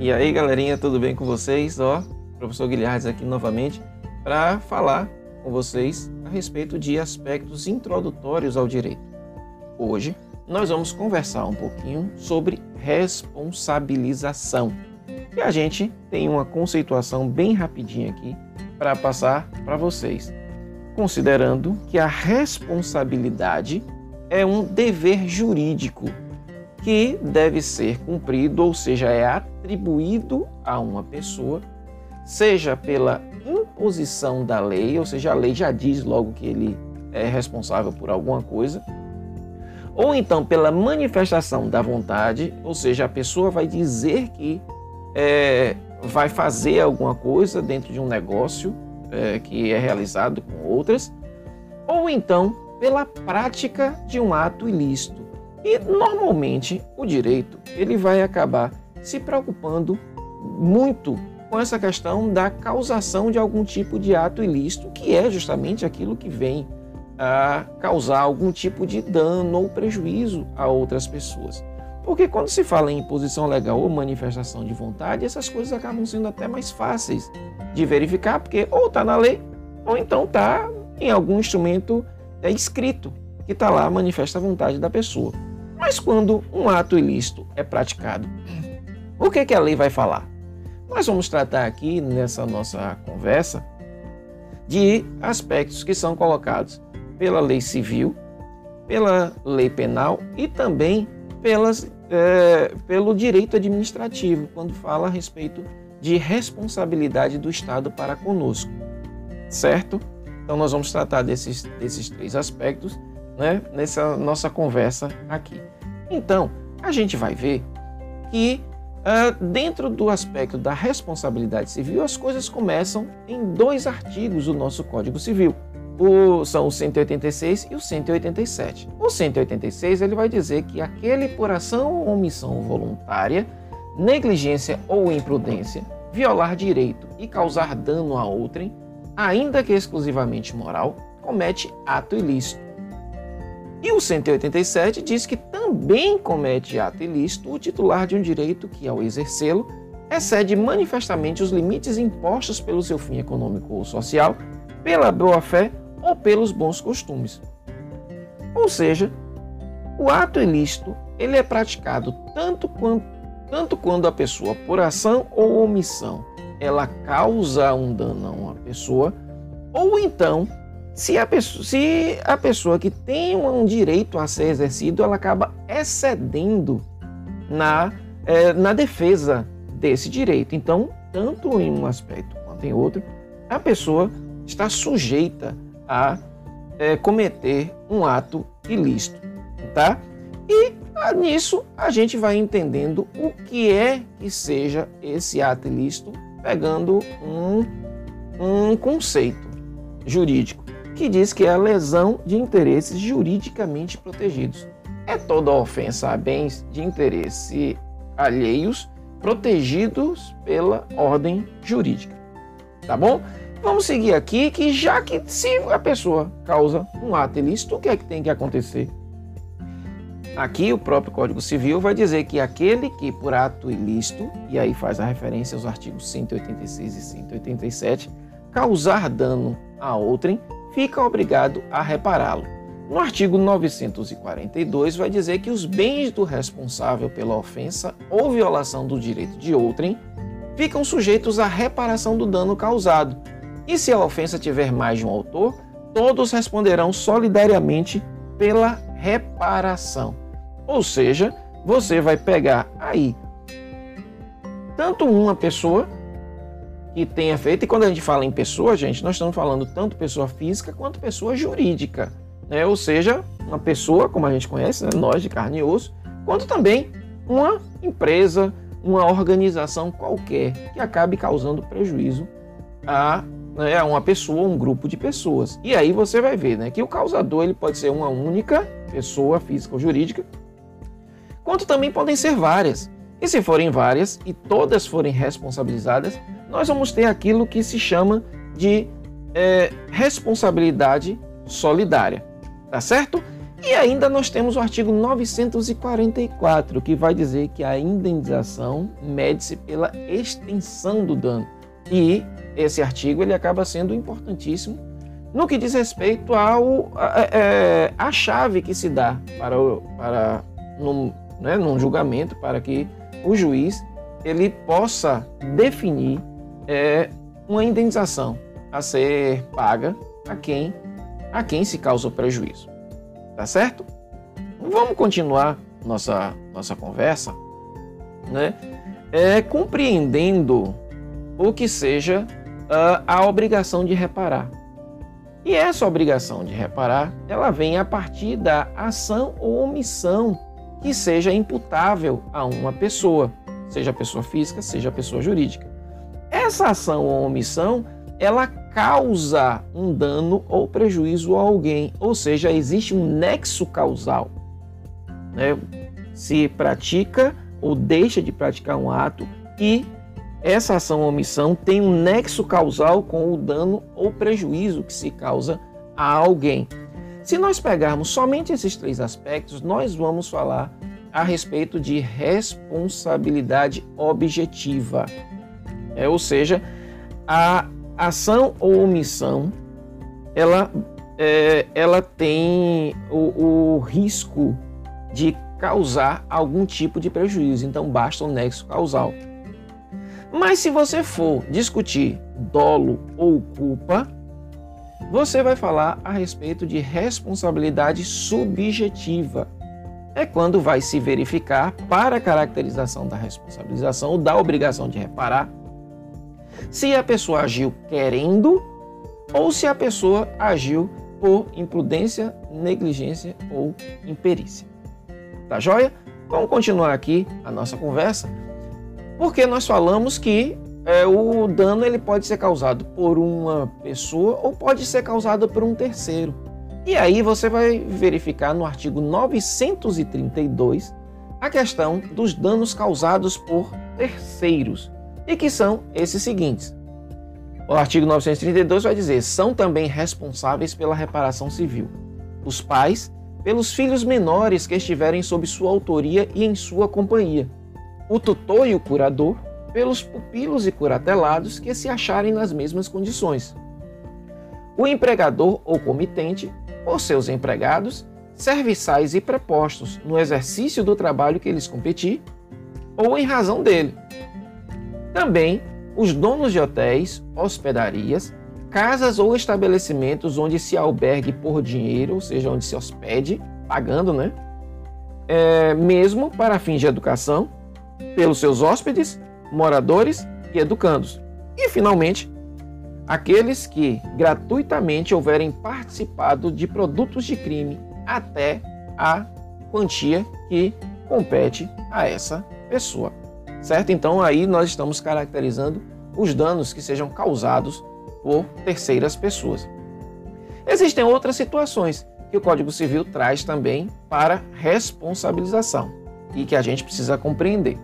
E aí, galerinha, tudo bem com vocês? Ó, professor Guilherme aqui novamente para falar com vocês a respeito de aspectos introdutórios ao direito. Hoje nós vamos conversar um pouquinho sobre responsabilização. E a gente tem uma conceituação bem rapidinha aqui para passar para vocês, considerando que a responsabilidade é um dever jurídico que deve ser cumprido, ou seja, é atribuído a uma pessoa, seja pela imposição da lei, ou seja, a lei já diz logo que ele é responsável por alguma coisa, ou então pela manifestação da vontade, ou seja, a pessoa vai dizer que é, vai fazer alguma coisa dentro de um negócio é, que é realizado com outras, ou então pela prática de um ato ilícito. E normalmente o direito ele vai acabar se preocupando muito com essa questão da causação de algum tipo de ato ilícito, que é justamente aquilo que vem a causar algum tipo de dano ou prejuízo a outras pessoas. Porque quando se fala em imposição legal ou manifestação de vontade, essas coisas acabam sendo até mais fáceis de verificar, porque ou está na lei, ou então está em algum instrumento é escrito, que está lá, manifesta a vontade da pessoa. Mas quando um ato ilícito é praticado, o que, que a lei vai falar? Nós vamos tratar aqui nessa nossa conversa de aspectos que são colocados pela lei civil, pela lei penal e também pelas, é, pelo direito administrativo, quando fala a respeito de responsabilidade do Estado para conosco, certo? Então nós vamos tratar desses, desses três aspectos né, nessa nossa conversa aqui. Então, a gente vai ver que uh, dentro do aspecto da responsabilidade civil, as coisas começam em dois artigos do nosso Código Civil. O, são o 186 e o 187. O 186 ele vai dizer que aquele por ação ou omissão voluntária, negligência ou imprudência, violar direito e causar dano a outrem, ainda que exclusivamente moral, comete ato ilícito e o 187 diz que também comete ato ilícito o titular de um direito que, ao exercê-lo, excede manifestamente os limites impostos pelo seu fim econômico ou social, pela boa-fé ou pelos bons costumes. Ou seja, o ato ilícito ele é praticado tanto quanto, tanto quando a pessoa, por ação ou omissão, ela causa um dano a uma pessoa, ou então se a, pessoa, se a pessoa que tem um direito a ser exercido, ela acaba excedendo na, é, na defesa desse direito. Então, tanto em um aspecto quanto em outro, a pessoa está sujeita a é, cometer um ato ilícito, tá? E ah, nisso a gente vai entendendo o que é que seja esse ato ilícito, pegando um, um conceito jurídico que diz que é a lesão de interesses juridicamente protegidos. É toda ofensa a bens de interesse alheios protegidos pela ordem jurídica. Tá bom? Vamos seguir aqui que já que se a pessoa causa um ato ilícito, o que é que tem que acontecer? Aqui o próprio Código Civil vai dizer que aquele que por ato ilícito, e aí faz a referência aos artigos 186 e 187, causar dano a outrem, fica obrigado a repará-lo. No artigo 942 vai dizer que os bens do responsável pela ofensa ou violação do direito de outrem ficam sujeitos à reparação do dano causado. E se a ofensa tiver mais de um autor, todos responderão solidariamente pela reparação. Ou seja, você vai pegar aí tanto uma pessoa que tenha feito. E quando a gente fala em pessoa, gente, nós estamos falando tanto pessoa física quanto pessoa jurídica. Né? Ou seja, uma pessoa, como a gente conhece, né? nós de carne e osso, quanto também uma empresa, uma organização qualquer que acabe causando prejuízo a, né, uma pessoa, um grupo de pessoas. E aí você vai ver né, que o causador ele pode ser uma única pessoa física ou jurídica, quanto também podem ser várias. E se forem várias e todas forem responsabilizadas, nós vamos ter aquilo que se chama de é, responsabilidade solidária, tá certo? E ainda nós temos o artigo 944, que vai dizer que a indenização mede-se pela extensão do dano. E esse artigo ele acaba sendo importantíssimo no que diz respeito ao a, é, a chave que se dá para, para num, né, num julgamento para que o juiz ele possa definir é, uma indenização a ser paga a quem a quem se causou prejuízo. Tá certo? Vamos continuar nossa nossa conversa, né? É, compreendendo o que seja uh, a obrigação de reparar. E essa obrigação de reparar, ela vem a partir da ação ou omissão que seja imputável a uma pessoa, seja pessoa física, seja pessoa jurídica. Essa ação ou omissão, ela causa um dano ou prejuízo a alguém, ou seja, existe um nexo causal. Né? Se pratica ou deixa de praticar um ato e essa ação ou omissão tem um nexo causal com o dano ou prejuízo que se causa a alguém. Se nós pegarmos somente esses três aspectos, nós vamos falar a respeito de responsabilidade objetiva. É, ou seja, a ação ou omissão ela, é, ela tem o, o risco de causar algum tipo de prejuízo, então basta o nexo causal. Mas se você for discutir dolo ou culpa, você vai falar a respeito de responsabilidade subjetiva. É quando vai se verificar para a caracterização da responsabilização ou da obrigação de reparar se a pessoa agiu querendo ou se a pessoa agiu por imprudência, negligência ou imperícia. Tá joia? Vamos continuar aqui a nossa conversa porque nós falamos que é, o dano ele pode ser causado por uma pessoa ou pode ser causado por um terceiro. E aí você vai verificar no artigo 932 a questão dos danos causados por terceiros, e que são esses seguintes. O artigo 932 vai dizer: são também responsáveis pela reparação civil os pais pelos filhos menores que estiverem sob sua autoria e em sua companhia o tutor e o curador pelos pupilos e curatelados que se acharem nas mesmas condições. O empregador ou comitente por seus empregados, serviçais e prepostos no exercício do trabalho que lhes competir ou em razão dele. Também os donos de hotéis, hospedarias, casas ou estabelecimentos onde se albergue por dinheiro, ou seja, onde se hospede, pagando, né? É, mesmo para fins de educação, pelos seus hóspedes, moradores e educandos. E, finalmente, aqueles que gratuitamente houverem participado de produtos de crime até a quantia que compete a essa pessoa. Certo? Então, aí nós estamos caracterizando os danos que sejam causados por terceiras pessoas. Existem outras situações que o Código Civil traz também para responsabilização e que a gente precisa compreender.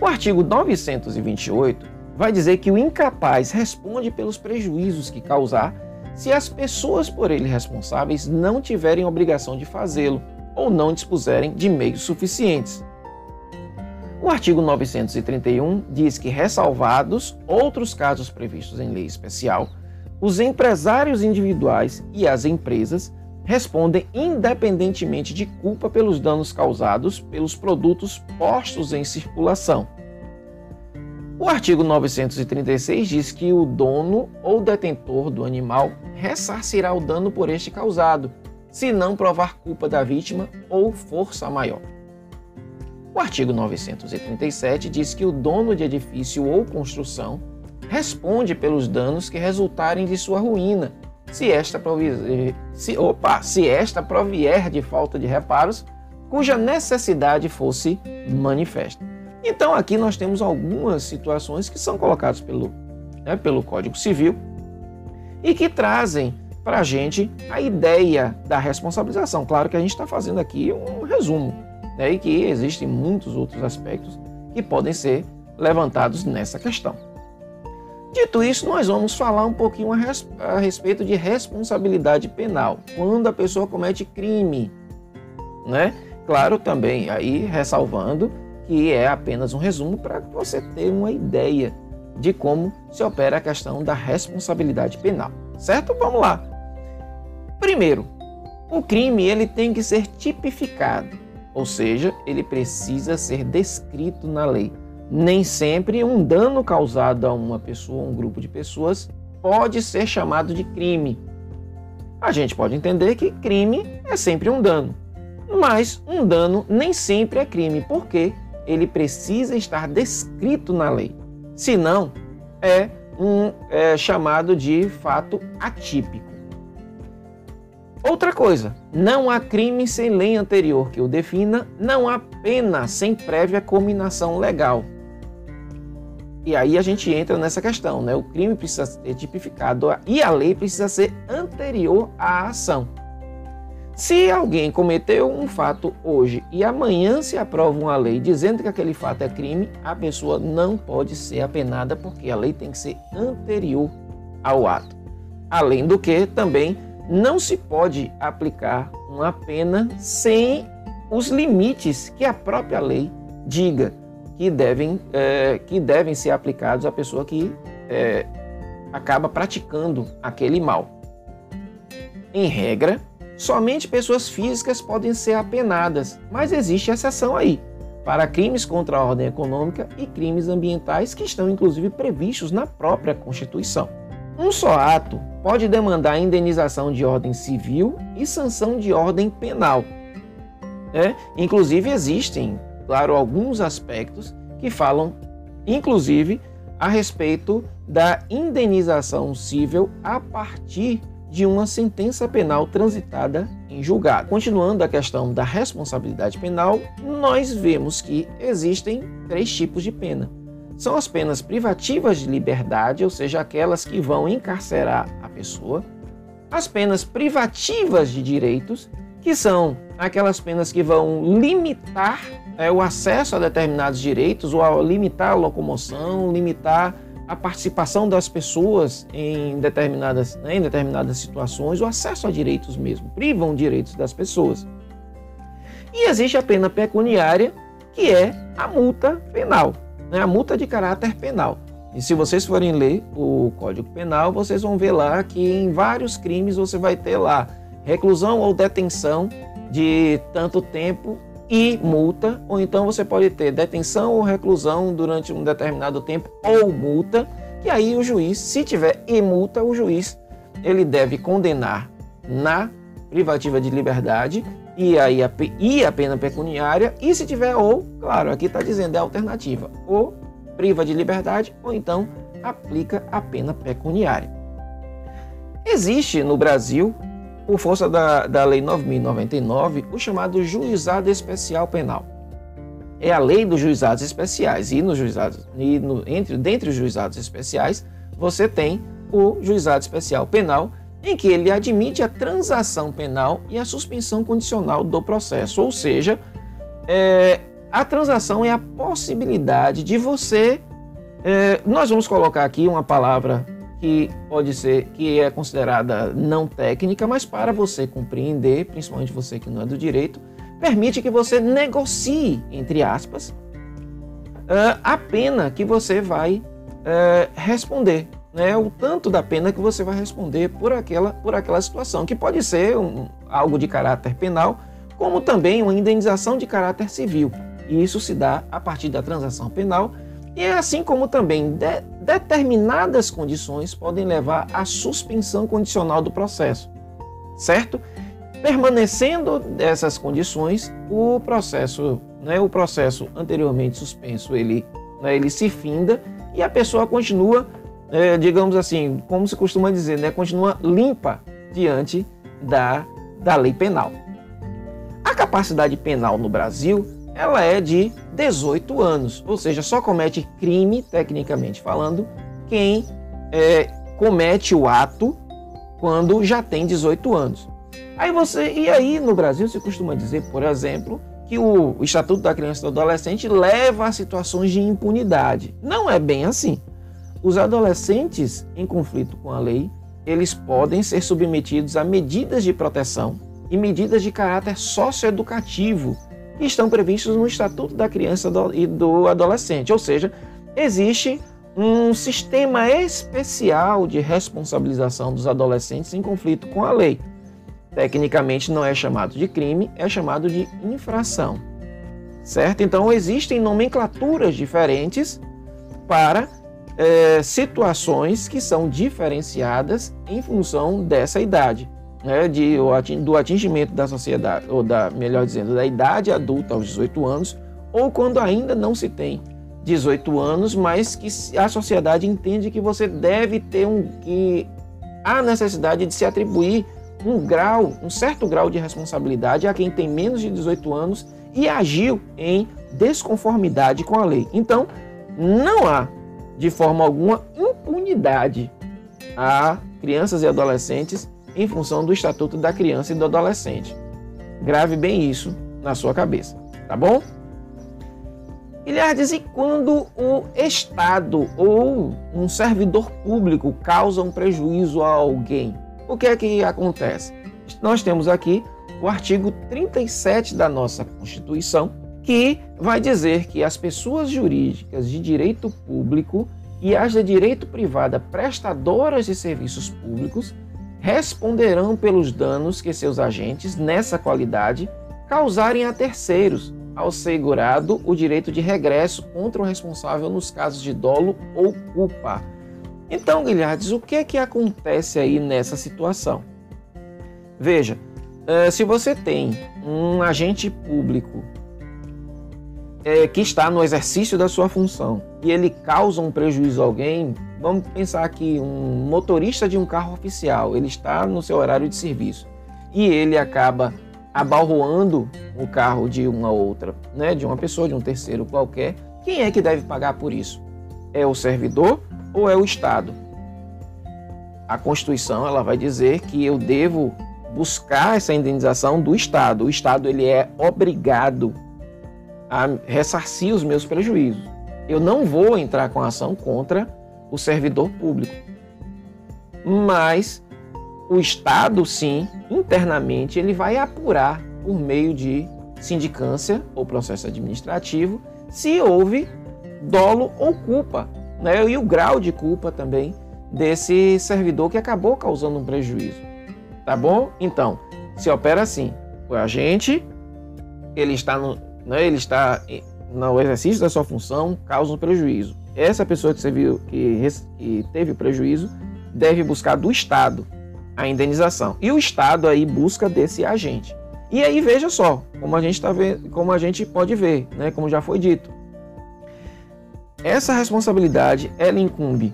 O artigo 928 vai dizer que o incapaz responde pelos prejuízos que causar se as pessoas por ele responsáveis não tiverem obrigação de fazê-lo ou não dispuserem de meios suficientes. O artigo 931 diz que, ressalvados outros casos previstos em lei especial, os empresários individuais e as empresas respondem independentemente de culpa pelos danos causados pelos produtos postos em circulação. O artigo 936 diz que o dono ou detentor do animal ressarcirá o dano por este causado, se não provar culpa da vítima ou força maior. O artigo 937 diz que o dono de edifício ou construção responde pelos danos que resultarem de sua ruína, se esta, provier, se, opa, se esta provier de falta de reparos, cuja necessidade fosse manifesta. Então aqui nós temos algumas situações que são colocadas pelo, né, pelo Código Civil e que trazem para a gente a ideia da responsabilização. Claro que a gente está fazendo aqui um resumo né, e que existem muitos outros aspectos que podem ser levantados nessa questão. Dito isso, nós vamos falar um pouquinho a, res a respeito de responsabilidade penal, quando a pessoa comete crime, né? Claro, também aí ressalvando que é apenas um resumo para você ter uma ideia de como se opera a questão da responsabilidade penal, certo? Vamos lá. Primeiro, o crime ele tem que ser tipificado, ou seja, ele precisa ser descrito na lei. Nem sempre um dano causado a uma pessoa ou um grupo de pessoas pode ser chamado de crime. A gente pode entender que crime é sempre um dano, mas um dano nem sempre é crime, porque ele precisa estar descrito na lei. Senão, é um é, chamado de fato atípico. Outra coisa, não há crime sem lei anterior que o defina, não há pena sem prévia combinação legal. E aí a gente entra nessa questão, né? O crime precisa ser tipificado e a lei precisa ser anterior à ação. Se alguém cometeu um fato hoje e amanhã se aprova uma lei dizendo que aquele fato é crime, a pessoa não pode ser apenada porque a lei tem que ser anterior ao ato. Além do que, também não se pode aplicar uma pena sem os limites que a própria lei diga que devem, é, que devem ser aplicados à pessoa que é, acaba praticando aquele mal. Em regra, somente pessoas físicas podem ser apenadas, mas existe exceção aí para crimes contra a ordem econômica e crimes ambientais que estão inclusive previstos na própria Constituição. Um só ato pode demandar indenização de ordem civil e sanção de ordem penal. É? Inclusive, existem, claro, alguns aspectos que falam, inclusive, a respeito da indenização civil a partir de uma sentença penal transitada em julgado. Continuando a questão da responsabilidade penal, nós vemos que existem três tipos de pena são as penas privativas de liberdade, ou seja, aquelas que vão encarcerar pessoa, as penas privativas de direitos, que são aquelas penas que vão limitar é, o acesso a determinados direitos, ou limitar a locomoção, limitar a participação das pessoas em determinadas, né, em determinadas situações, o acesso a direitos mesmo, privam direitos das pessoas. E existe a pena pecuniária, que é a multa penal né, a multa de caráter penal. E se vocês forem ler o Código Penal, vocês vão ver lá que em vários crimes você vai ter lá reclusão ou detenção de tanto tempo e multa, ou então você pode ter detenção ou reclusão durante um determinado tempo ou multa, e aí o juiz, se tiver e multa, o juiz ele deve condenar na privativa de liberdade e aí a, e a pena pecuniária, e se tiver ou, claro, aqui está dizendo é alternativa, ou priva de liberdade, ou então aplica a pena pecuniária. Existe no Brasil, por força da, da Lei 9.099, o chamado Juizado Especial Penal. É a lei dos juizados especiais, e nos juizados, e no, entre, dentre os juizados especiais, você tem o Juizado Especial Penal, em que ele admite a transação penal e a suspensão condicional do processo. Ou seja, é, a transação é a possibilidade de você. É, nós vamos colocar aqui uma palavra que pode ser que é considerada não técnica, mas para você compreender, principalmente você que não é do direito, permite que você negocie, entre aspas, é, a pena que você vai é, responder né, o tanto da pena que você vai responder por aquela, por aquela situação, que pode ser um, algo de caráter penal, como também uma indenização de caráter civil. E isso se dá a partir da transação penal, e é assim como também de, determinadas condições podem levar à suspensão condicional do processo, certo? Permanecendo dessas condições, o processo, né, o processo anteriormente suspenso, ele, né, ele se finda e a pessoa continua é, digamos assim, como se costuma dizer, né, continua limpa diante da, da lei penal. A capacidade penal no Brasil ela é de 18 anos, ou seja, só comete crime, tecnicamente falando, quem é, comete o ato quando já tem 18 anos. Aí você e aí no Brasil se costuma dizer, por exemplo, que o, o Estatuto da Criança e do Adolescente leva a situações de impunidade. Não é bem assim. os adolescentes em conflito com a lei, eles podem ser submetidos a medidas de proteção e medidas de caráter socioeducativo estão previstos no Estatuto da Criança e do Adolescente. Ou seja, existe um sistema especial de responsabilização dos adolescentes em conflito com a lei. Tecnicamente não é chamado de crime, é chamado de infração. Certo? Então existem nomenclaturas diferentes para é, situações que são diferenciadas em função dessa idade, né, de, do atingimento da sociedade, ou da, melhor dizendo, da idade adulta aos 18 anos, ou quando ainda não se tem 18 anos, mas que a sociedade entende que você deve ter um que há necessidade de se atribuir um grau, um certo grau de responsabilidade a quem tem menos de 18 anos e agiu em desconformidade com a lei. Então, não há de forma alguma impunidade a crianças e adolescentes em função do Estatuto da Criança e do Adolescente. Grave bem isso na sua cabeça, tá bom? Ilhardes, e quando o Estado ou um servidor público causa um prejuízo a alguém, o que é que acontece? Nós temos aqui o artigo 37 da nossa Constituição, que vai dizer que as pessoas jurídicas de direito público e as de direito privado prestadoras de serviços públicos responderão pelos danos que seus agentes, nessa qualidade, causarem a terceiros, ao segurado o direito de regresso contra o responsável nos casos de dolo ou culpa. Então, Guilhermes, o que é que acontece aí nessa situação? Veja, eh, se você tem um agente público é, que está no exercício da sua função e ele causa um prejuízo a alguém, vamos pensar que um motorista de um carro oficial, ele está no seu horário de serviço e ele acaba abalroando o carro de uma outra, né, de uma pessoa, de um terceiro qualquer, quem é que deve pagar por isso? É o servidor ou é o Estado? A Constituição ela vai dizer que eu devo buscar essa indenização do Estado. O Estado ele é obrigado a ressarcir os meus prejuízos. Eu não vou entrar com ação contra o servidor público. Mas o Estado, sim, internamente, ele vai apurar por meio de sindicância ou processo administrativo se houve dolo ou culpa, né? e o grau de culpa também desse servidor que acabou causando um prejuízo. Tá bom? Então, se opera assim: o agente ele está no, né, ele está no exercício da sua função, causa um prejuízo. Essa pessoa que, serviu, que, que teve prejuízo deve buscar do Estado a indenização. E o Estado aí busca desse agente. E aí veja só, como a gente tá vendo, como a gente pode ver, né, como já foi dito. Essa responsabilidade ela incumbe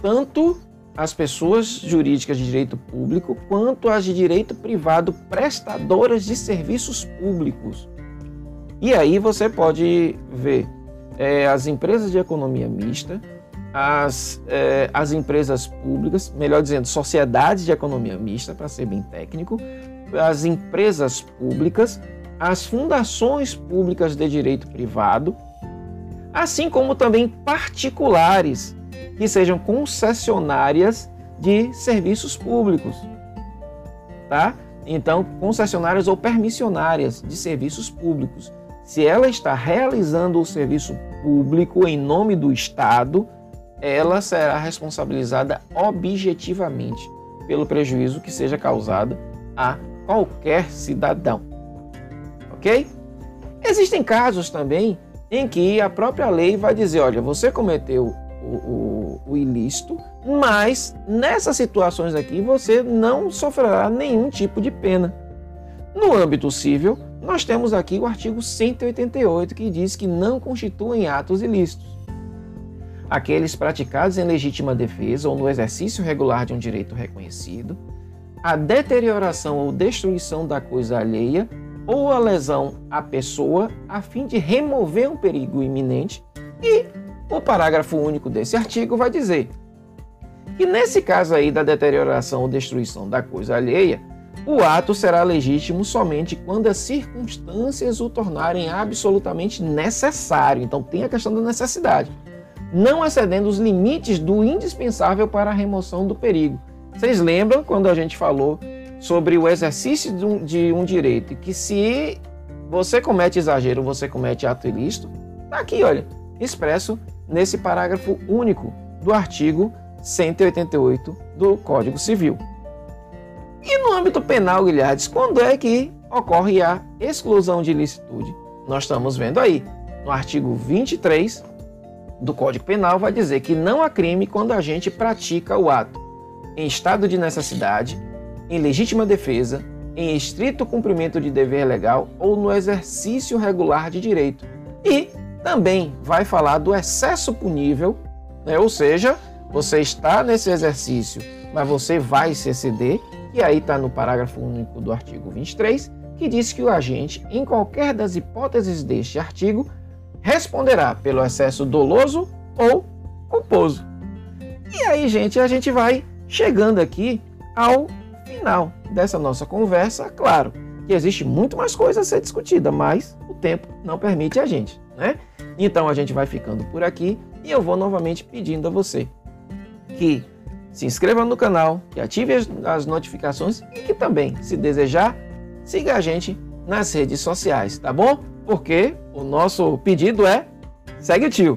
tanto as pessoas jurídicas de direito público quanto as de direito privado prestadoras de serviços públicos. E aí você pode ver é, as empresas de economia mista, as, é, as empresas públicas, melhor dizendo, sociedades de economia mista, para ser bem técnico, as empresas públicas, as fundações públicas de direito privado, assim como também particulares que sejam concessionárias de serviços públicos, tá? Então, concessionárias ou permissionárias de serviços públicos. Se ela está realizando o serviço público em nome do Estado, ela será responsabilizada objetivamente pelo prejuízo que seja causado a qualquer cidadão. Ok? Existem casos também em que a própria lei vai dizer: olha, você cometeu o, o, o ilícito, mas nessas situações aqui você não sofrerá nenhum tipo de pena. No âmbito civil, nós temos aqui o artigo 188 que diz que não constituem atos ilícitos. Aqueles praticados em legítima defesa ou no exercício regular de um direito reconhecido, a deterioração ou destruição da coisa alheia ou a lesão à pessoa a fim de remover um perigo iminente. E o parágrafo único desse artigo vai dizer que nesse caso aí da deterioração ou destruição da coisa alheia, o ato será legítimo somente quando as circunstâncias o tornarem absolutamente necessário. Então tem a questão da necessidade. não excedendo os limites do indispensável para a remoção do perigo. Vocês lembram quando a gente falou sobre o exercício de um, de um direito que se você comete exagero, você comete ato ilícito? Está aqui, olha, expresso nesse parágrafo único do artigo 188 do Código Civil. E no âmbito penal, Guilhermes, quando é que ocorre a exclusão de ilicitude? Nós estamos vendo aí, no artigo 23 do Código Penal, vai dizer que não há crime quando a gente pratica o ato em estado de necessidade, em legítima defesa, em estrito cumprimento de dever legal ou no exercício regular de direito. E também vai falar do excesso punível, né? ou seja, você está nesse exercício, mas você vai se exceder, e aí está no parágrafo único do artigo 23, que diz que o agente, em qualquer das hipóteses deste artigo, responderá pelo excesso doloso ou culposo. E aí, gente, a gente vai chegando aqui ao final dessa nossa conversa. Claro que existe muito mais coisa a ser discutida, mas o tempo não permite a gente, né? Então a gente vai ficando por aqui e eu vou novamente pedindo a você que se inscreva no canal e ative as notificações e que também, se desejar, siga a gente nas redes sociais, tá bom? Porque o nosso pedido é segue o tio.